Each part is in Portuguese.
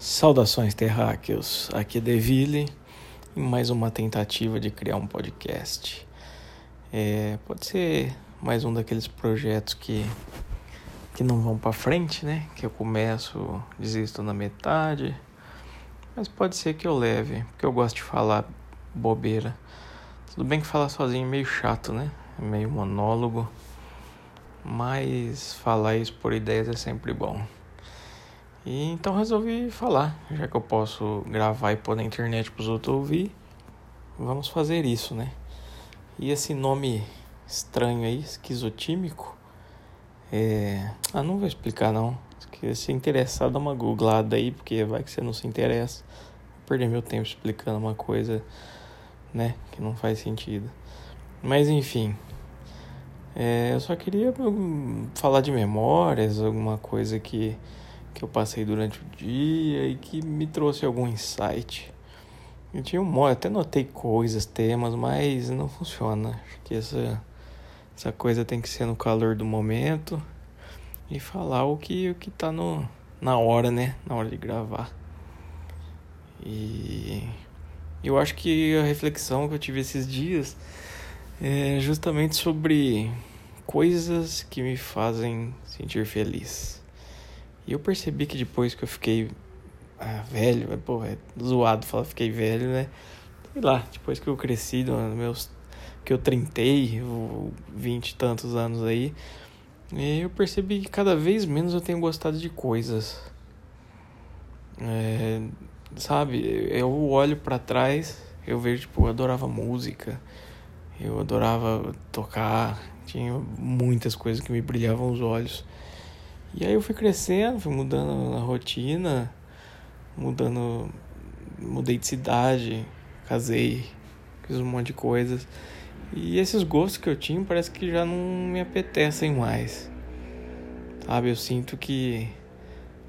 Saudações terráqueos, aqui é Deville em mais uma tentativa de criar um podcast. É, pode ser mais um daqueles projetos que, que não vão para frente, né? Que eu começo, desisto na metade, mas pode ser que eu leve, porque eu gosto de falar bobeira. Tudo bem que falar sozinho é meio chato, né? É meio monólogo, mas falar isso por ideias é sempre bom. E então resolvi falar, já que eu posso gravar e pôr na internet para os outros ouvir, vamos fazer isso, né? E esse nome estranho aí, esquizotímico, é... Ah, não vou explicar não. Se você interessar, dá uma googlada aí, porque vai que você não se interessa. Vou perder meu tempo explicando uma coisa, né, que não faz sentido. Mas enfim, é... eu só queria hum, falar de memórias, alguma coisa que que eu passei durante o dia e que me trouxe algum insight. Eu tinha um até notei coisas, temas, mas não funciona. Acho que essa, essa coisa tem que ser no calor do momento e falar o que o que tá no, na hora, né? Na hora de gravar. E eu acho que a reflexão que eu tive esses dias é justamente sobre coisas que me fazem sentir feliz. E eu percebi que depois que eu fiquei ah, velho, pô, é zoado falar fiquei velho, né? Sei lá, depois que eu cresci, meus que eu trintei, vinte e tantos anos aí, eu percebi que cada vez menos eu tenho gostado de coisas. É, sabe, eu olho para trás, eu vejo, tipo, eu adorava música, eu adorava tocar, tinha muitas coisas que me brilhavam os olhos. E aí eu fui crescendo, fui mudando a rotina, mudando. Mudei de cidade, casei, fiz um monte de coisas. E esses gostos que eu tinha parece que já não me apetecem mais. Sabe, eu sinto que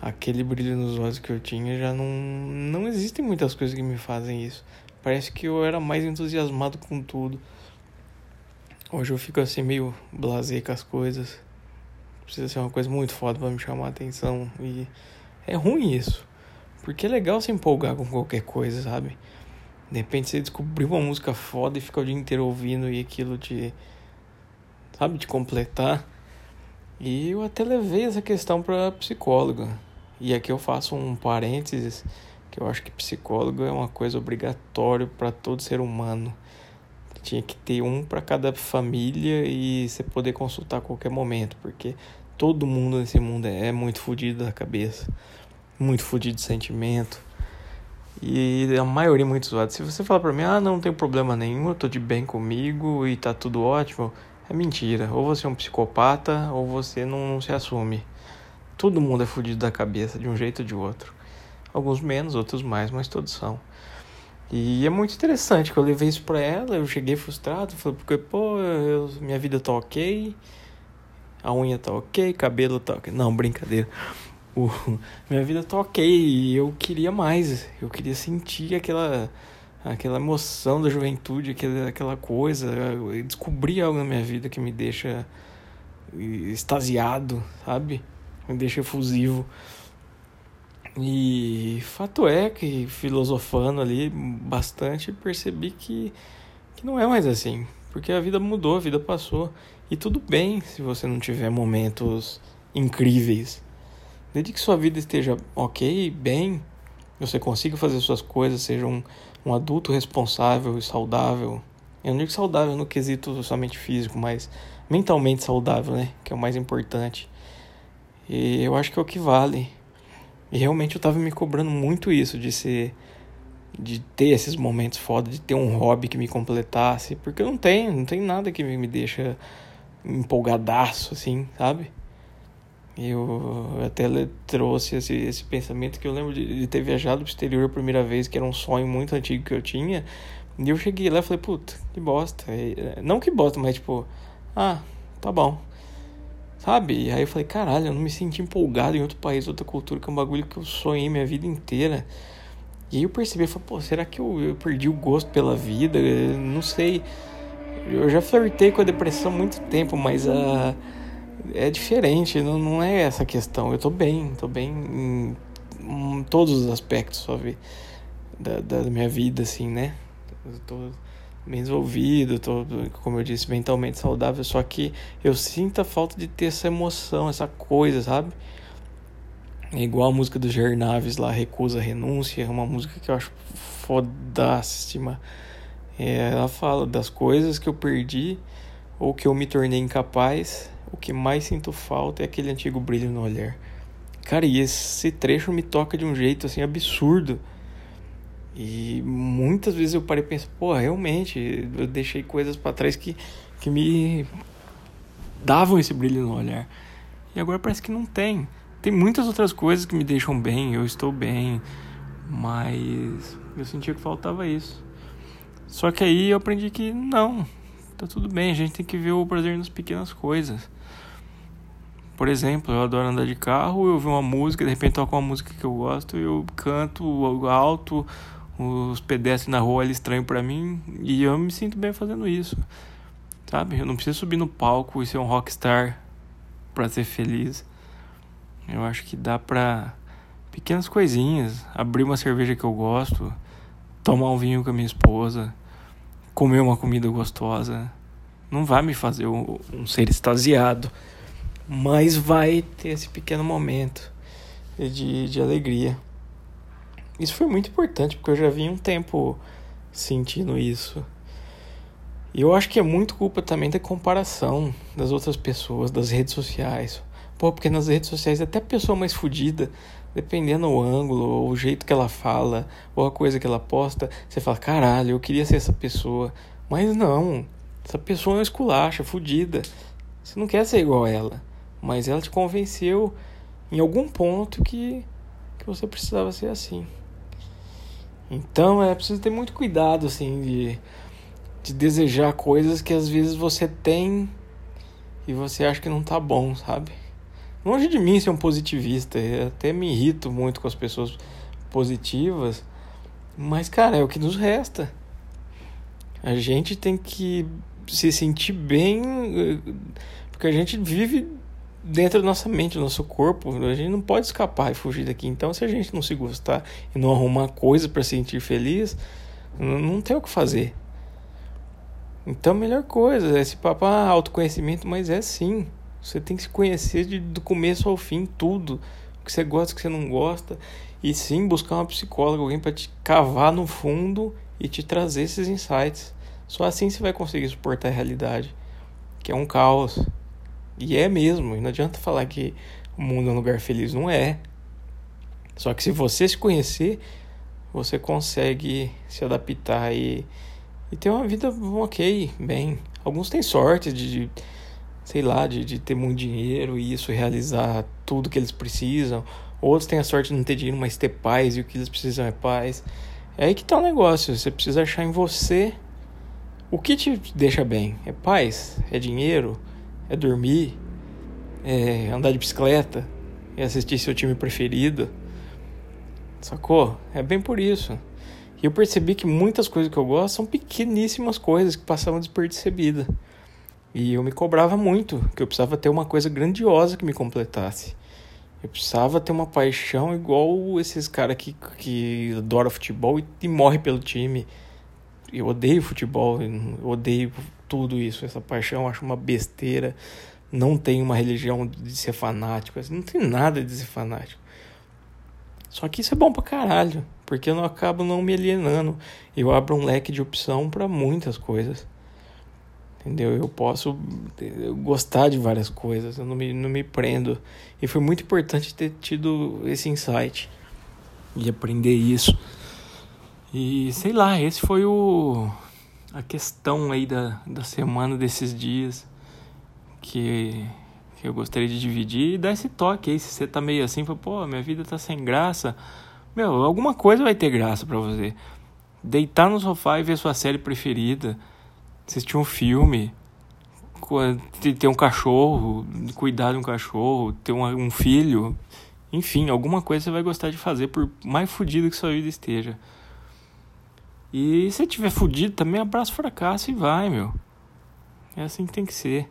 aquele brilho nos olhos que eu tinha já não. Não existem muitas coisas que me fazem isso. Parece que eu era mais entusiasmado com tudo. Hoje eu fico assim meio blasé com as coisas. Precisa ser uma coisa muito foda para me chamar a atenção. E é ruim isso. Porque é legal se empolgar com qualquer coisa, sabe? De repente você descobriu uma música foda e fica o dia inteiro ouvindo e aquilo te. Sabe? Te completar. E eu até levei essa questão pra psicóloga. E aqui eu faço um parênteses que eu acho que psicólogo é uma coisa obrigatória para todo ser humano. Tinha que ter um para cada família e você poder consultar a qualquer momento, porque todo mundo nesse mundo é muito fodido da cabeça, muito fodido de sentimento. E a maioria é muito zoada. Se você falar pra mim, ah, não tem problema nenhum, eu tô de bem comigo e tá tudo ótimo, é mentira. Ou você é um psicopata ou você não, não se assume. Todo mundo é fodido da cabeça de um jeito ou de outro. Alguns menos, outros mais, mas todos são. E é muito interessante que eu levei isso pra ela, eu cheguei frustrado, falei, porque, pô, eu, minha vida tá ok, a unha tá ok, cabelo tá ok. Não, brincadeira. O, minha vida tá ok e eu queria mais, eu queria sentir aquela aquela emoção da juventude, aquela, aquela coisa, descobrir algo na minha vida que me deixa extasiado, sabe? Me deixa efusivo. E fato é que filosofando ali bastante percebi que, que não é mais assim, porque a vida mudou, a vida passou e tudo bem se você não tiver momentos incríveis. Desde que sua vida esteja ok, bem, você consiga fazer suas coisas, seja um, um adulto responsável e saudável. Eu não digo saudável no quesito somente físico, mas mentalmente saudável, né? Que é o mais importante. E eu acho que é o que vale. E realmente eu tava me cobrando muito isso de ser de ter esses momentos foda, de ter um hobby que me completasse, porque eu não tenho, não tem nada que me deixa empolgadaço assim, sabe? Eu até trouxe esse, esse pensamento que eu lembro de, de ter viajado pro exterior a primeira vez, que era um sonho muito antigo que eu tinha. E eu cheguei lá e falei, puta, que bosta. Não que bosta, mas tipo, ah, tá bom. Sabe? E aí eu falei, caralho, eu não me senti empolgado em outro país, outra cultura, que é um bagulho que eu sonhei minha vida inteira. E aí eu percebi, eu falei, pô, será que eu, eu perdi o gosto pela vida? Eu não sei. Eu já flertei com a depressão há muito tempo, mas a. Uh, é diferente, não, não é essa questão. Eu tô bem, tô bem. Hum, todos os aspectos só ver da, da minha vida, assim, né? Eu tô bem desenvolvido, tô, como eu disse, mentalmente saudável, só que eu sinto a falta de ter essa emoção, essa coisa, sabe? É igual a música do Jair Naves lá, Recusa Renúncia, é uma música que eu acho fodástima. É, ela fala das coisas que eu perdi ou que eu me tornei incapaz, o que mais sinto falta é aquele antigo brilho no olhar. Cara, e esse trecho me toca de um jeito assim absurdo. E muitas vezes eu parei e penso, pô, realmente, eu deixei coisas para trás que, que me davam esse brilho no olhar. E agora parece que não tem. Tem muitas outras coisas que me deixam bem, eu estou bem, mas eu sentia que faltava isso. Só que aí eu aprendi que não, tá tudo bem, a gente tem que ver o prazer nas pequenas coisas. Por exemplo, eu adoro andar de carro, eu ouvi uma música, de repente toco uma música que eu gosto, eu canto alto, os pedestres na rua eles estranham para mim e eu me sinto bem fazendo isso. Sabe? Eu não preciso subir no palco e ser um rockstar para ser feliz. Eu acho que dá pra pequenas coisinhas, abrir uma cerveja que eu gosto, tomar um vinho com a minha esposa, comer uma comida gostosa. Não vai me fazer um, um ser extasiado mas vai ter esse pequeno momento de, de alegria. Isso foi muito importante, porque eu já vinha um tempo sentindo isso. E eu acho que é muito culpa também da comparação das outras pessoas, das redes sociais. Pô, porque nas redes sociais até a pessoa mais fodida, dependendo do ângulo, ou o jeito que ela fala, ou a coisa que ela posta, você fala, caralho, eu queria ser essa pessoa. Mas não, essa pessoa é uma esculacha, fodida. Você não quer ser igual a ela mas ela te convenceu em algum ponto que, que você precisava ser assim. Então é preciso ter muito cuidado assim de, de desejar coisas que às vezes você tem e você acha que não tá bom, sabe? Longe de mim ser um positivista, eu até me irrito muito com as pessoas positivas, mas cara, é o que nos resta. A gente tem que se sentir bem, eh, porque a gente vive dentro da nossa mente, do nosso corpo. A gente não pode escapar e fugir daqui. Então, se a gente não se gostar e não arrumar coisa para se sentir feliz, não tem o que fazer. Então, a melhor coisa é esse papo, ah, autoconhecimento, mas é sim. Você tem que se conhecer de, do começo ao fim, tudo. O que você gosta, o que você não gosta. E sim, buscar uma psicóloga, alguém para te cavar no fundo e te trazer esses insights. Só assim você vai conseguir suportar a realidade, que é um caos. E é mesmo, e não adianta falar que o mundo é um lugar feliz, não é. Só que se você se conhecer, você consegue se adaptar e, e ter uma vida ok, bem. Alguns têm sorte de, de sei lá, de, de ter muito dinheiro e isso realizar tudo que eles precisam. Outros têm a sorte de não ter dinheiro, mas ter paz e o que eles precisam é paz. É aí que tá o negócio. Você precisa achar em você o que te deixa bem. É paz? É dinheiro? É dormir, é andar de bicicleta, é assistir seu time preferido. Sacou? É bem por isso. E eu percebi que muitas coisas que eu gosto são pequeníssimas coisas que passavam despercebidas. E eu me cobrava muito, que eu precisava ter uma coisa grandiosa que me completasse. Eu precisava ter uma paixão igual esses caras que, que adoram futebol e, e morrem pelo time. Eu odeio futebol, eu odeio tudo isso, essa paixão, acho uma besteira. Não tem uma religião de ser fanático, assim, não tem nada de ser fanático. Só que isso é bom pra caralho, porque eu não acabo não me alienando. Eu abro um leque de opção para muitas coisas. Entendeu? Eu posso gostar de várias coisas, eu não me, não me prendo. E foi muito importante ter tido esse insight e aprender isso. E sei lá, esse foi o a questão aí da, da semana desses dias que, que eu gostaria de dividir e dar esse toque aí. Se você tá meio assim, fala, pô, minha vida tá sem graça. Meu, alguma coisa vai ter graça para você. Deitar no sofá e ver sua série preferida, assistir um filme, ter um cachorro, cuidar de um cachorro, ter um, um filho, enfim, alguma coisa você vai gostar de fazer, por mais fodido que sua vida esteja. E se tiver fudido também, abraça o fracasso e vai, meu. É assim que tem que ser.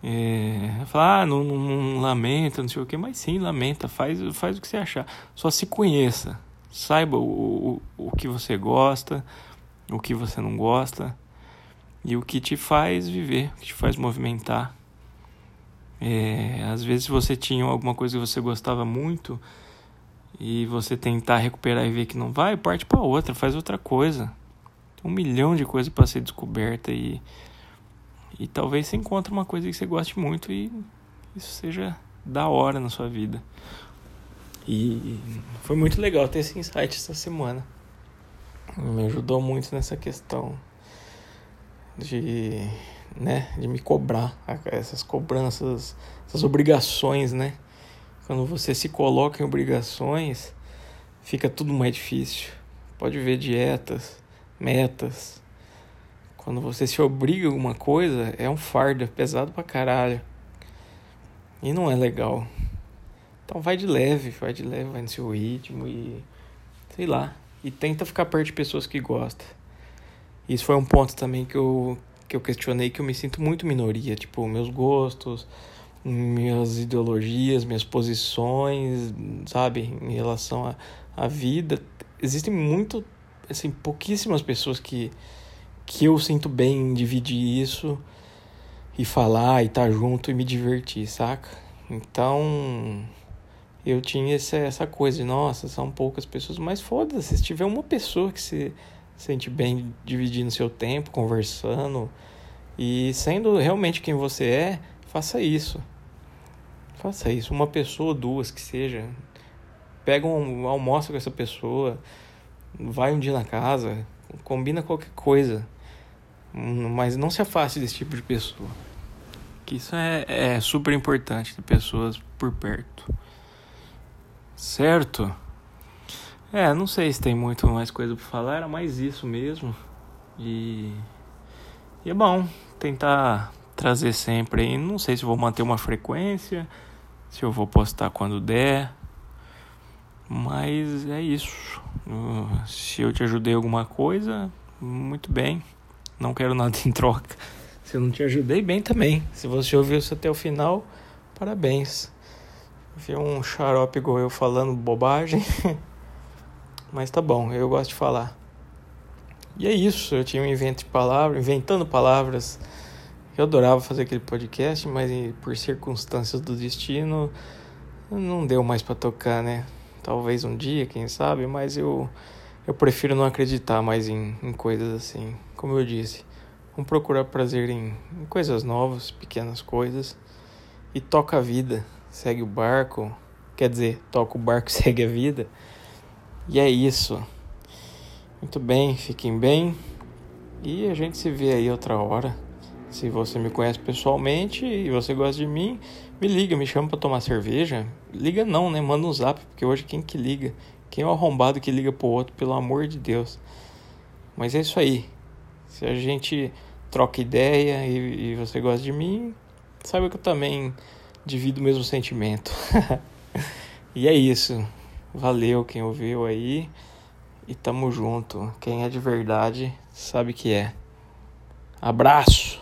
É, falar, ah, não, não, não, lamenta, não sei o que, mas sim, lamenta, faz, faz o que você achar. Só se conheça, saiba o, o, o que você gosta, o que você não gosta e o que te faz viver, o que te faz movimentar. É, às vezes você tinha alguma coisa que você gostava muito e você tentar recuperar e ver que não vai, parte para outra, faz outra coisa. Tem um milhão de coisas para ser descoberta e e talvez você encontre uma coisa que você goste muito e isso seja da hora na sua vida. E foi muito legal ter esse insight essa semana. Me ajudou muito nessa questão de, né, de me cobrar, essas cobranças, essas obrigações, né? Quando você se coloca em obrigações, fica tudo mais difícil. Pode ver dietas, metas, quando você se obriga a alguma coisa, é um fardo, é pesado pra caralho. E não é legal. Então vai de leve, vai de leve, vai no seu ritmo e. sei lá. E tenta ficar perto de pessoas que gostam. Isso foi um ponto também que eu, que eu questionei, que eu me sinto muito minoria. Tipo, meus gostos, minhas ideologias, minhas posições, sabe, em relação à, vida. Existem muito, assim, pouquíssimas pessoas que que eu sinto bem em dividir isso e falar e estar tá junto e me divertir, saca? Então eu tinha essa, essa coisa de, nossa, são poucas pessoas, mas foda-se, se tiver uma pessoa que se sente bem dividindo seu tempo, conversando e sendo realmente quem você é, faça isso. Faça isso, uma pessoa duas que seja. Pega um almoço com essa pessoa, vai um dia na casa, combina qualquer coisa, mas não se afaste desse tipo de pessoa. Que isso é, é super importante ter pessoas por perto. Certo? É, não sei se tem muito mais coisa para falar, era mais isso mesmo. E, e é bom tentar trazer sempre aí. Não sei se vou manter uma frequência, se eu vou postar quando der. Mas é isso. Se eu te ajudei alguma coisa, muito bem. Não quero nada em troca. Se eu não te ajudei, bem também. Se você ouviu isso até o final, parabéns. Vi um xarope igual eu falando bobagem. Mas tá bom, eu gosto de falar. E é isso, eu tinha um invento de palavras, inventando palavras. Eu adorava fazer aquele podcast, mas por circunstâncias do destino não deu mais para tocar, né? Talvez um dia, quem sabe, mas eu, eu prefiro não acreditar mais em, em coisas assim. Como eu disse, vamos procurar prazer em, em coisas novas, pequenas coisas. E toca a vida, segue o barco. Quer dizer, toca o barco segue a vida. E é isso. Muito bem, fiquem bem. E a gente se vê aí outra hora. Se você me conhece pessoalmente e você gosta de mim, me liga, me chama para tomar cerveja. Liga não, né? Manda um zap, porque hoje quem que liga? Quem é o arrombado que liga pro outro, pelo amor de Deus. Mas é isso aí. Se a gente troca ideia e, e você gosta de mim, saiba que eu também divido o mesmo sentimento. e é isso. Valeu quem ouviu aí. E tamo junto. Quem é de verdade sabe que é. Abraço!